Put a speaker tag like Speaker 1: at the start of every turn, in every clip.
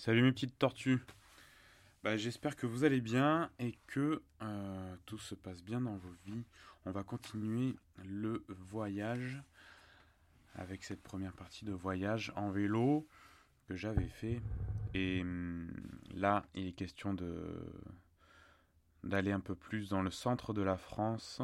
Speaker 1: Salut mes petites tortues. Bah, J'espère que vous allez bien et que euh, tout se passe bien dans vos vies. On va continuer le voyage avec cette première partie de voyage en vélo que j'avais fait. Et hum, là, il est question d'aller un peu plus dans le centre de la France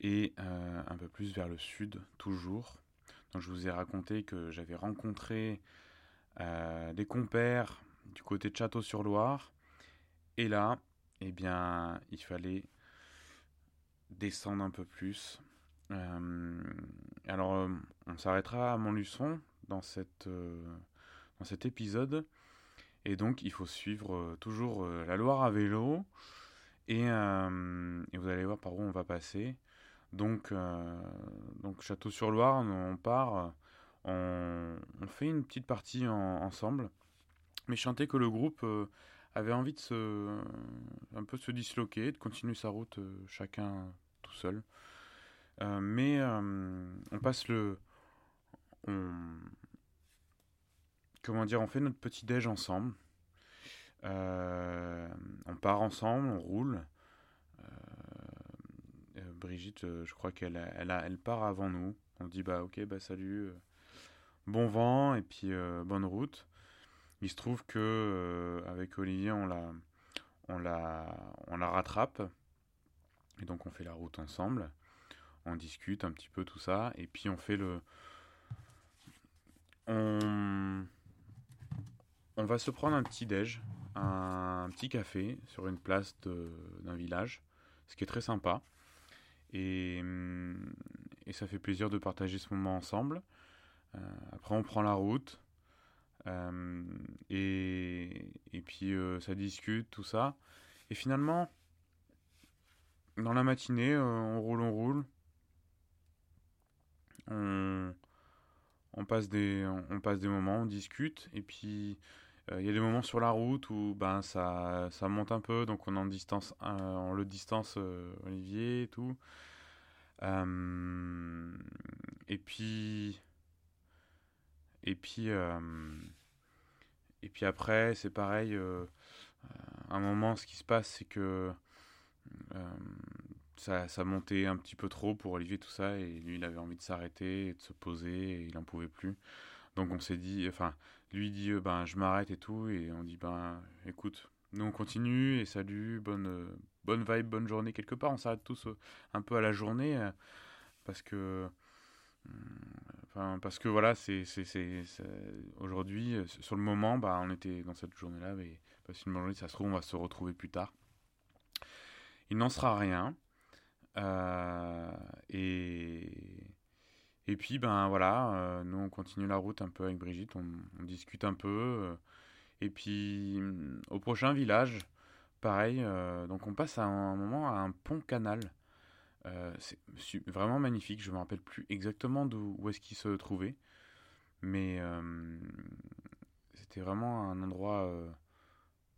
Speaker 1: et euh, un peu plus vers le sud toujours. Donc je vous ai raconté que j'avais rencontré euh, des compères du côté de Château-sur-Loire. Et là, eh bien, il fallait descendre un peu plus. Euh, alors, euh, on s'arrêtera à Montluçon dans, cette, dans cet épisode. Et donc, il faut suivre toujours la Loire à vélo. Et, et, vous allez voir par où on va passer. Donc, donc Château-sur-Loire, on part on, fait une petite partie ensemble. Mais chanter que le groupe euh, avait envie de se, un peu se disloquer, de continuer sa route euh, chacun tout seul. Euh, mais on passe le, comment dire, on fait notre petit déj ensemble. on part ensemble, on roule. Brigitte, je crois qu'elle elle, elle part avant nous. On dit bah ok bah salut, bon vent et puis euh, bonne route. Il se trouve que euh, avec Olivier, on la, rattrape. Et donc on fait la route ensemble. On discute un petit peu tout ça. Et puis on fait le. On, on va se prendre un petit déj, un, petit café sur une place d'un village, ce qui est très sympa. Et ça fait plaisir de partager ce moment ensemble. Euh, après, on prend la route. Euh, et, et, puis euh, ça discute, tout ça. Et finalement, dans la matinée, on roule, on roule. On, passe des, on, passe des moments, on discute. Et puis, il y a des moments sur la route où ben, ça, ça monte un peu. Donc, on en distance, on le distance Olivier et tout. et puis, et puis, euh, et puis après, c'est pareil. Euh, euh, un moment, ce qui se passe, c'est que ça, ça montait un petit peu trop pour Olivier tout ça et lui il avait envie de s'arrêter de se poser et il n'en pouvait plus donc on s'est dit enfin lui dit ben je m'arrête et tout et on dit ben écoute nous on continue et salut bonne bonne vibe bonne journée quelque part on s'arrête tous un peu à la journée parce que Parce que voilà, c'est aujourd'hui, euh, sur le moment, bah, on était dans cette journée-là, mais parce une journée, ça se trouve, on va se retrouver plus tard. Il n'en sera rien. Euh, et, et puis, ben voilà, euh, nous on continue la route un peu avec Brigitte, on, discute un peu. et puis, au prochain village, pareil, donc on passe à un moment à un pont canal. Euh, c'est vraiment magnifique. Je me rappelle plus exactement où est-ce qu'il se trouvait, mais euh, c'était vraiment un endroit euh,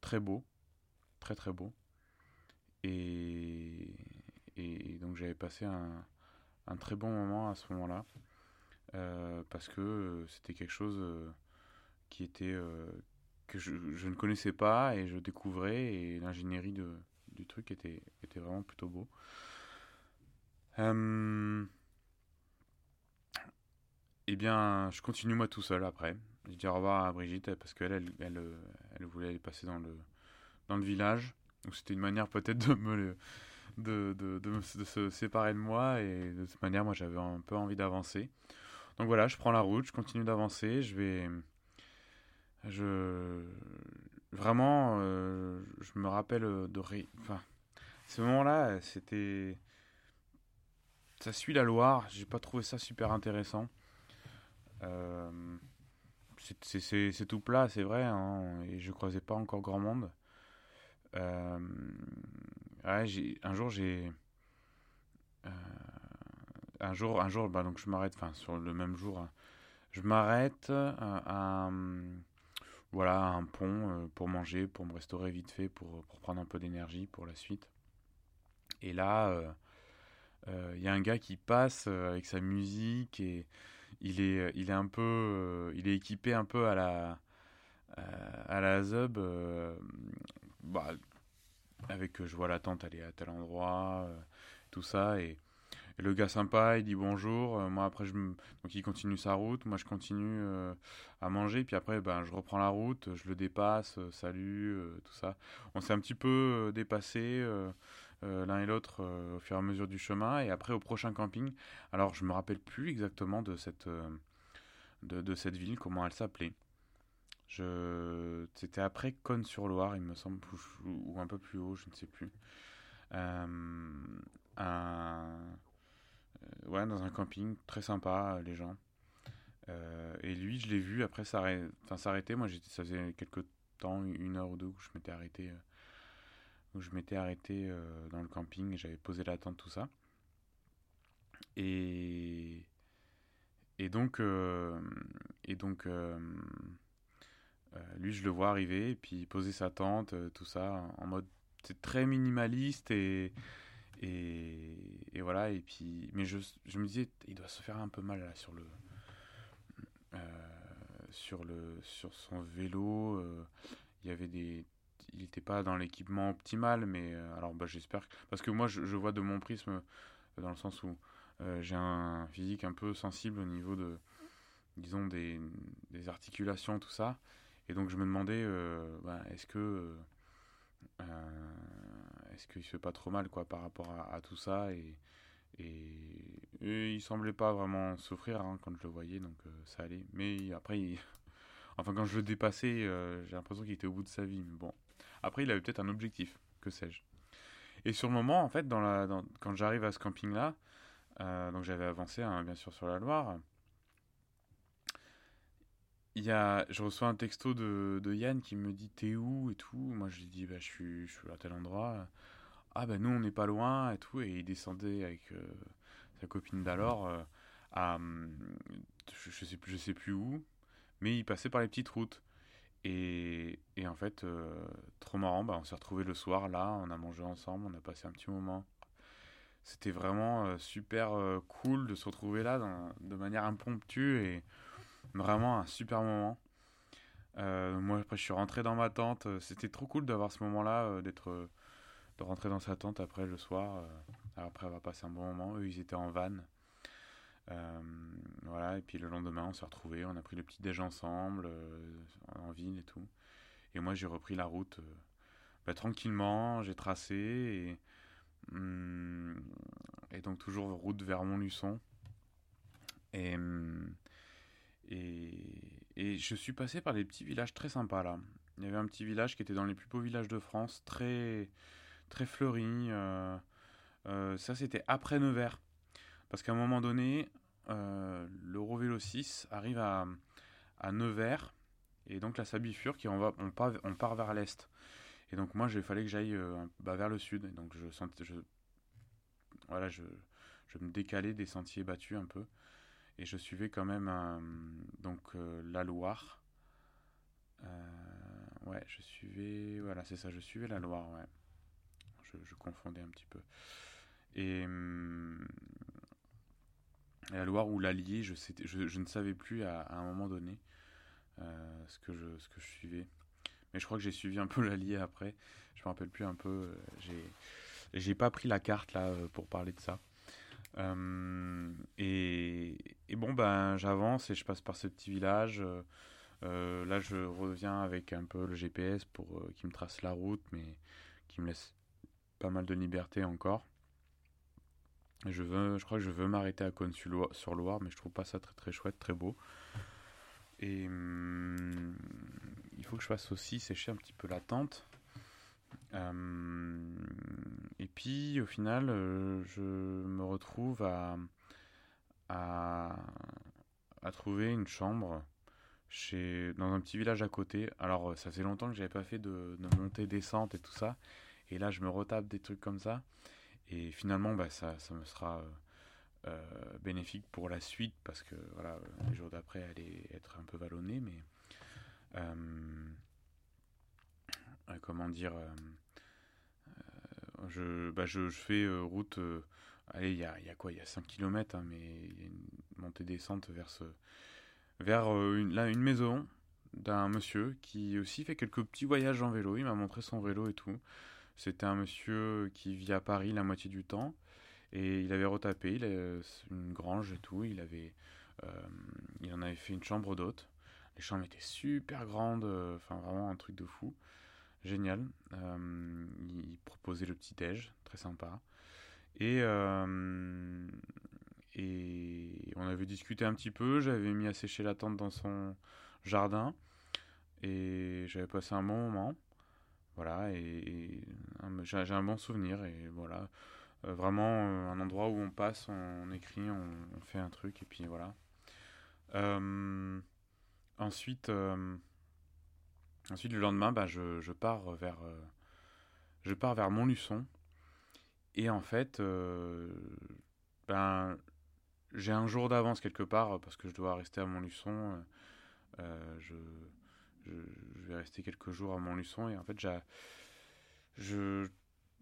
Speaker 1: très beau, très très beau. Et, donc j'avais passé un, très bon moment à ce moment-là, parce que c'était quelque chose qui était que je, je, ne connaissais pas et je découvrais et l'ingénierie du truc était, était vraiment plutôt beau. Euh... Eh bien, je continue moi tout seul après. Je dis au revoir à Brigitte parce qu'elle, elle, elle, voulait aller passer dans le, dans le village. Donc c'était une manière peut-être de me, de, de, de, se séparer de moi et de cette manière, moi j'avais un peu envie d'avancer. Donc voilà, je prends la route, je continue d'avancer, je vais, je, vraiment, euh, je me rappelle de, ce moment-là, c'était, ça suit la Loire, j'ai pas trouvé ça super intéressant. Euh, c'est tout plat, c'est vrai, hein, et je croisais pas encore grand monde. Euh, un jour j'ai euh, un jour un jour bah donc je m'arrête enfin sur le même jour je m'arrête à, voilà un pont pour manger pour me restaurer vite fait pour, pour prendre un peu d'énergie pour la suite et là il euh, y a un gars qui passe euh, avec sa musique et il est, il est un peu, euh, il est équipé un peu à la, à la Zub, bah, avec je vois la tente aller à tel endroit, tout ça, et, le gars sympa, il dit bonjour, moi après je donc il continue sa route, moi je continue à manger, puis après ben, je reprends la route, je le dépasse, salut, tout ça. On s'est un petit peu dépassé. Euh, l'un et l'autre euh, au fur et à mesure du chemin. Et après, au prochain camping, alors je me rappelle plus exactement de cette, euh, de, cette ville, comment elle s'appelait. Je... C'était après Cône-sur-Loire, il me semble, ou, un peu plus haut, je ne sais plus. Ouais, dans un camping, très sympa, les gens. et lui, je l'ai vu après s'arrêter. Moi, ça faisait quelques temps, une heure ou deux, où je m'étais arrêté où je m'étais arrêté euh, dans le camping et j'avais posé la tente, tout ça. Et, et donc, euh, et donc euh, lui, je le vois arriver et puis poser sa tente, tout ça, en mode c'est très minimaliste et, et, voilà. Et puis, mais je, je, me disais, il doit se faire un peu mal là, sur le. sur, le, sur son vélo, il y avait des, il n'était pas dans l'équipement optimal, mais euh, alors bah, j'espère. Parce que moi, je, vois de mon prisme, euh, dans le sens où euh, j'ai un physique un peu sensible au niveau de, disons, des, des articulations, tout ça. Et donc je me demandais, bah, est-ce que. est-ce qu'il se fait pas trop mal quoi par rapport à, tout ça et, et, il semblait pas vraiment souffrir hein, quand je le voyais donc ça allait mais après enfin quand je le dépassais j'ai l'impression qu'il était au bout de sa vie mais bon après, il avait peut-être un objectif, que sais-je. Et sur le moment, en fait, quand j'arrive à ce camping-là, euh, donc j'avais avancé, hein, bien sûr, sur la Loire, il y a, je reçois un texto de, Yann qui me dit T'es où et tout? Moi, je lui dis bah, je, suis, à tel endroit. Ah, ben nous, on n'est pas loin et tout. Et il descendait avec euh, sa copine d'alors euh, à. Je, je, sais je sais plus où, mais il passait par les petites routes. Et, en fait, euh, trop marrant, bah, on s'est retrouvés le soir là, on a mangé ensemble, on a passé un petit moment. C'était vraiment euh, super euh, cool de se retrouver là de manière impromptue et vraiment un super moment. moi, après, je suis rentré dans ma tente. C'était trop cool d'avoir ce moment-là, d'être, de rentrer dans sa tente après le soir. après avoir passé un bon moment. Eux, ils étaient en van. Euh, voilà, et puis le lendemain, on s'est retrouvés, on a pris le petit déj ensemble, euh, en ville et tout. Et moi, j'ai repris la route euh, bah, tranquillement, j'ai tracé, et, hum, et donc toujours route vers Montluçon. Et, hum, et, et, je suis passé par des petits villages très sympas là. Il y avait un petit village qui était dans les plus beaux villages de France, très, très fleuri. ça, c'était après Nevers. Parce qu'à un moment donné, euh, l'Eurovélo 6 arrive à, Nevers, et donc la Sabifure, qui on, va, on, part, vers l'est. Et donc moi, il fallait que j'aille euh, bah, vers le sud. Et donc je voilà, je, je, me décalais des sentiers battus un peu. Et je suivais quand même donc euh, la Loire. ouais, je suivais, voilà, c'est ça, je suivais la Loire, ouais. Je, je confondais un petit peu. Et, hum, la Loire ou l'Allier, je, ne savais plus à, un moment donné euh, ce, que je, suivais. Mais je crois que j'ai suivi un peu l'Allier après. Je me rappelle plus un peu. Euh, j'ai, pas pris la carte là euh, pour parler de ça. et, et, bon, ben j'avance et je passe par ce petit village. là, je reviens avec un peu le GPS pour qui me trace la route, mais qui me laisse pas mal de liberté encore. Je, veux, je crois que je veux m'arrêter à Cône-sur-Loire, mais je trouve pas ça très très chouette, très beau. Et hum, il faut que je fasse aussi sécher un petit peu la tente. Hum, et puis au final, euh, je me retrouve à, à, trouver une chambre chez, dans un petit village à côté. Alors ça fait longtemps que j'avais pas fait de, de montée descente et tout ça. Et là, je me retape des trucs comme ça. Et finalement, bah, ça, ça me sera euh, euh, bénéfique pour la suite parce que voilà, les jours d'après, allait être un peu vallonné, mais euh, comment dire, je, bah, je, je, fais route. allez, il y a, y a, quoi? Il y a 5 km, hein, mais il y a une montée-descente vers, ce, vers une, là, une maison d'un monsieur qui aussi fait quelques petits voyages en vélo. Il m'a montré son vélo et tout. C'était un monsieur qui vit à Paris la moitié du temps. Et il avait retapé, avait une grange et tout. Il, avait, il en avait fait une chambre d'hôte. Les chambres étaient super grandes, enfin vraiment un truc de fou. Génial. il proposait le petit-déj, très sympa. Et, et on avait discuté un petit peu, j'avais mis à sécher la tente dans son jardin et j'avais passé un bon moment. Voilà, et, j'ai un bon souvenir et voilà. Euh, vraiment euh, un endroit où on passe, on, écrit, on, fait un truc et puis voilà. Euh, ensuite, ensuite le lendemain, bah, je, je pars vers je pars vers Montluçon et en fait, ben j'ai un jour d'avance quelque part parce que je dois rester à Montluçon. Euh, je, vais rester quelques jours à Montluçon et en fait,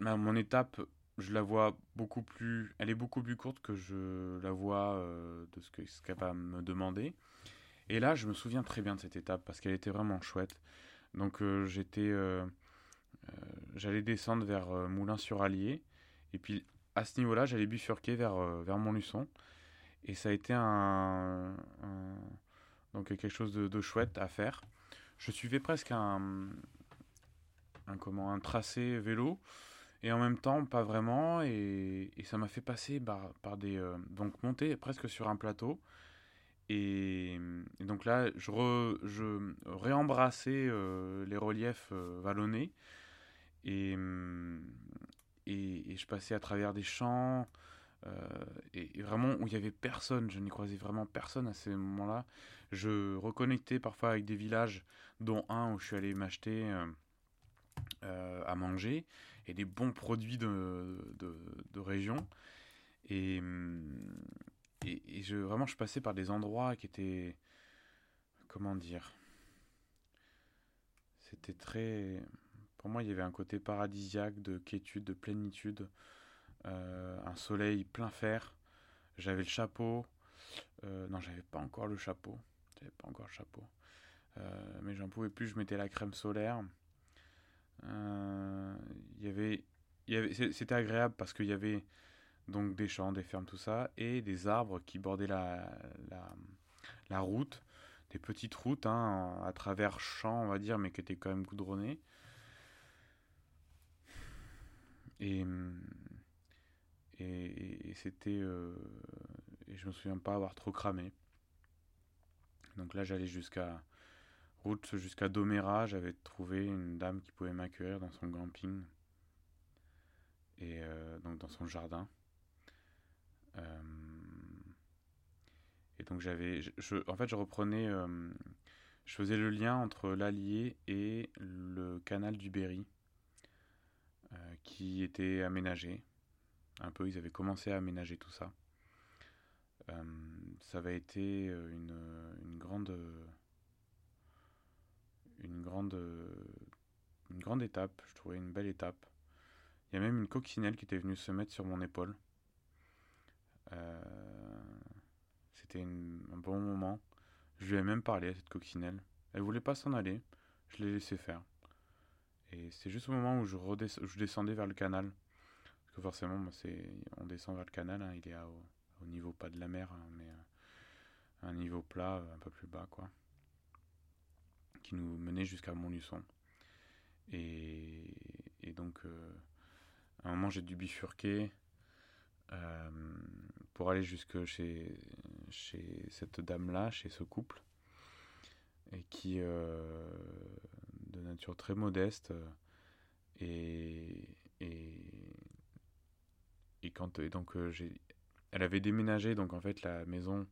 Speaker 1: mon étape, je la vois beaucoup plus, elle est beaucoup plus courte que je la vois euh, de ce que ce qu'elle va me demander. Et là, je me souviens très bien de cette étape parce qu'elle était vraiment chouette. Donc, j'étais, j'allais descendre vers Moulins-sur-Allier et puis à ce niveau-là, j'allais bifurquer vers vers Montluçon. Et ça a été un, donc quelque chose de, chouette à faire. Je suivais presque un, un, comment, un tracé vélo et en même temps pas vraiment et, et ça m'a fait passer par, par des euh, donc monter presque sur un plateau et, donc là je, je réembrassais euh, les reliefs euh, vallonnés et, et, et, je passais à travers des champs et, vraiment où il y avait personne, je n'y croisais vraiment personne à ces moments-là. Je reconnectais parfois avec des villages, dont un où je suis allé m'acheter euh, euh, à manger et des bons produits de, de, région. Et, et, je, vraiment, je passais par des endroits qui étaient. Comment dire C'était très. Pour moi, il y avait un côté paradisiaque de quiétude, de plénitude. Euh, un soleil plein fer. J'avais le chapeau. Non, j'avais pas encore le chapeau. J'avais pas encore le chapeau. Euh, mais j'en pouvais plus, je mettais la crème solaire. Il y avait, c'était agréable parce qu'il y avait donc des champs, des fermes, tout ça, et des arbres qui bordaient la, la, route, des petites routes hein, à travers champs, on va dire, mais qui étaient quand même goudronnées. Et, et, c'était. Euh, et je me souviens pas avoir trop cramé. Donc là, j'allais jusqu'à. Route jusqu'à Doméra, j'avais trouvé une dame qui pouvait m'accueillir dans son camping. Et euh, donc dans son jardin. Euh, et donc j'avais. En fait, je reprenais. je faisais le lien entre l'Allier et le canal du Berry, qui était aménagé un peu, ils avaient commencé à aménager tout ça. Euh, ça avait été euh, une grande une grande une grande étape, je trouvais une belle étape. Il y a même une coccinelle qui était venue se mettre sur mon épaule. Euh, c'était un bon moment. Je lui ai même parlé à cette coccinelle. Elle voulait pas s'en aller. Je l'ai laissé faire. Et c'est juste au moment où je, descendais vers le canal forcément, c'est, on descend vers le canal, hein, il est au, niveau pas de la mer, hein, mais euh, un niveau plat euh, un peu plus bas, quoi, qui nous menait jusqu'à Montluçon. Et, et donc, euh, à un moment, j'ai dû bifurquer pour aller jusque chez, cette dame-là, chez ce couple, et qui, de nature très modeste, et, et et quand donc euh, j'ai elle avait déménagé donc en fait la maison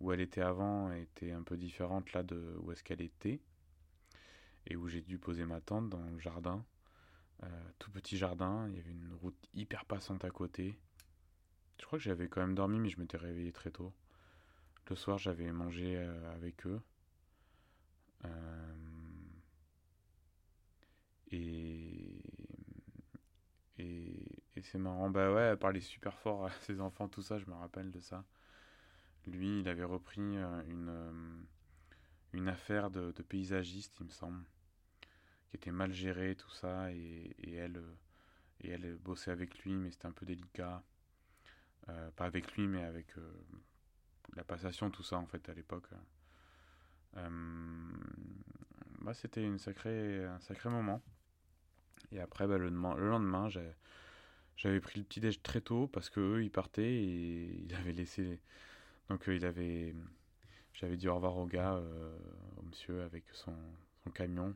Speaker 1: où elle était avant était un peu différente là de où est-ce qu'elle était et où j'ai dû poser ma tente dans le jardin euh, tout petit jardin il y avait une route hyper passante à côté je crois que j'avais quand même dormi mais je m'étais réveillé très tôt le soir j'avais mangé euh, avec eux et et c'est marrant. Bah ouais, elle parlait super fort à ses enfants, tout ça, je me rappelle de ça. Lui, il avait repris euh, une, euh, une affaire de, paysagiste, il me semble, qui était mal gérée, tout ça, et, elle, et elle bossait avec lui, mais c'était un peu délicat. pas avec lui, mais avec la passation, tout ça, en fait, à l'époque. bah, c'était un sacré moment. Et après, bah, le, le lendemain, j'avais pris le petit déj très tôt parce que eux, ils partaient et ils avaient laissé. Donc, il avait. J'avais dit au revoir au gars, euh, au monsieur, avec son, camion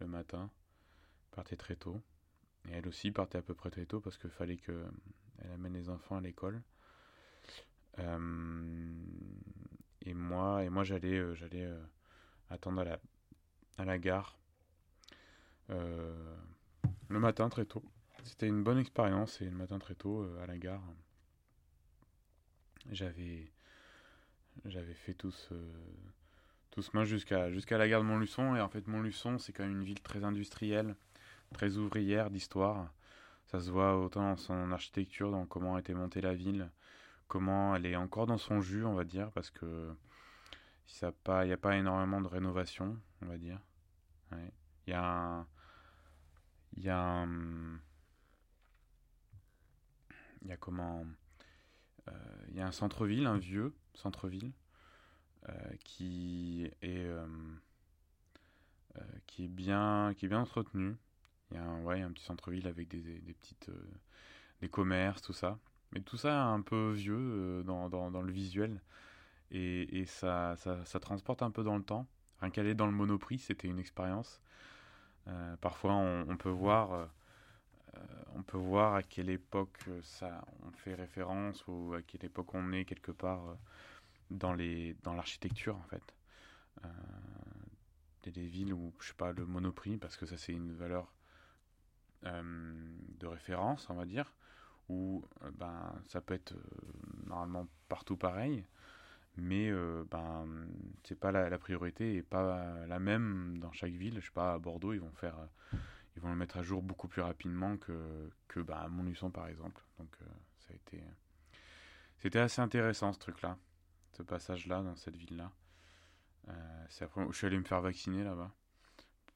Speaker 1: le matin. Partait très tôt. Et elle aussi partait à peu près très tôt parce qu'il fallait qu'elle amène les enfants à l'école. Euh, et moi, et moi j'allais euh, j'allais attendre à la, à la gare le matin très tôt. C'était une bonne expérience et le matin très tôt à la gare. J'avais j'avais fait tout ce, tout ce jusqu'à la gare de Montluçon. Et en fait, Montluçon, c'est quand même une ville très industrielle, très ouvrière d'histoire. Ça se voit autant dans son architecture, dans comment a été montée la ville, comment elle est encore dans son jus, on va dire, parce que il n'y a pas énormément de rénovation, on va dire. Il y a un. Il y a un. Il y a comment. Euh, il y a un centre-ville, un vieux centre-ville, euh, qui est euh, qui est bien qui est bien entretenu. Il y a un, petit centre-ville avec des, des petites des commerces, tout ça. Mais tout ça un peu vieux dans, dans, le visuel. Et, et ça, ça, transporte un peu dans le temps. Rien qu'aller dans le Monoprix, c'était une expérience. parfois, on, peut voir on peut voir à quelle époque euh, ça on fait référence ou à quelle époque on est quelque part euh, dans les dans l'architecture en fait. Des, villes où je sais pas le monoprix parce que ça c'est une valeur de référence on va dire où ben ça peut être normalement partout pareil mais ben c'est pas la, la, priorité et pas la même dans chaque ville. Je sais pas à Bordeaux ils vont faire ils vont le mettre à jour beaucoup plus rapidement que, que bah, Montluçon par exemple. Donc euh, ça a été. C'était assez intéressant ce truc-là, ce passage-là dans cette ville-là. Euh, c'est après, je suis allé me faire vacciner là-bas.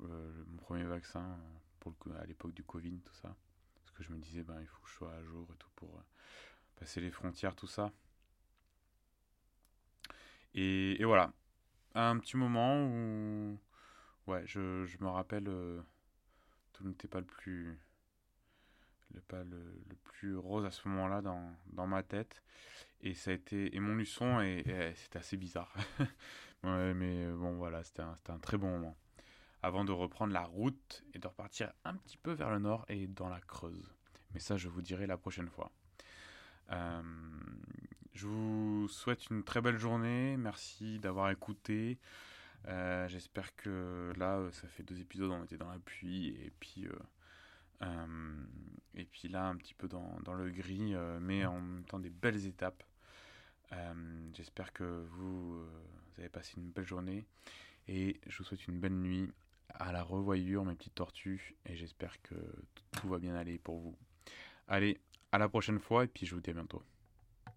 Speaker 1: Euh, mon premier vaccin pour à l'époque du Covid, tout ça. Parce que je me disais, ben, il faut que je sois à jour et tout pour passer les frontières, tout ça. Et, et, voilà. Un petit moment où. Ouais, je, je me rappelle tout n'était pas le plus le, pas le, plus rose à ce moment-là dans, dans, ma tête. Et ça a été et mon luçon et, c'était assez bizarre. Mais bon voilà c'était un, un, très bon moment. Avant de reprendre la route et de repartir un petit peu vers le nord et dans la Creuse. Mais ça je vous dirai la prochaine fois. Euh, je vous souhaite une très belle journée. Merci d'avoir écouté euh, j'espère que là, euh, ça fait deux épisodes, on était dans la pluie et puis, euh, et puis là, un petit peu dans, dans le gris, mais en même temps des belles étapes. J'espère que vous, vous, avez passé une belle journée et je vous souhaite une belle nuit à la revoyure, mes petites tortues, et j'espère que tout va bien aller pour vous. Allez, à la prochaine fois et puis je vous dis à bientôt.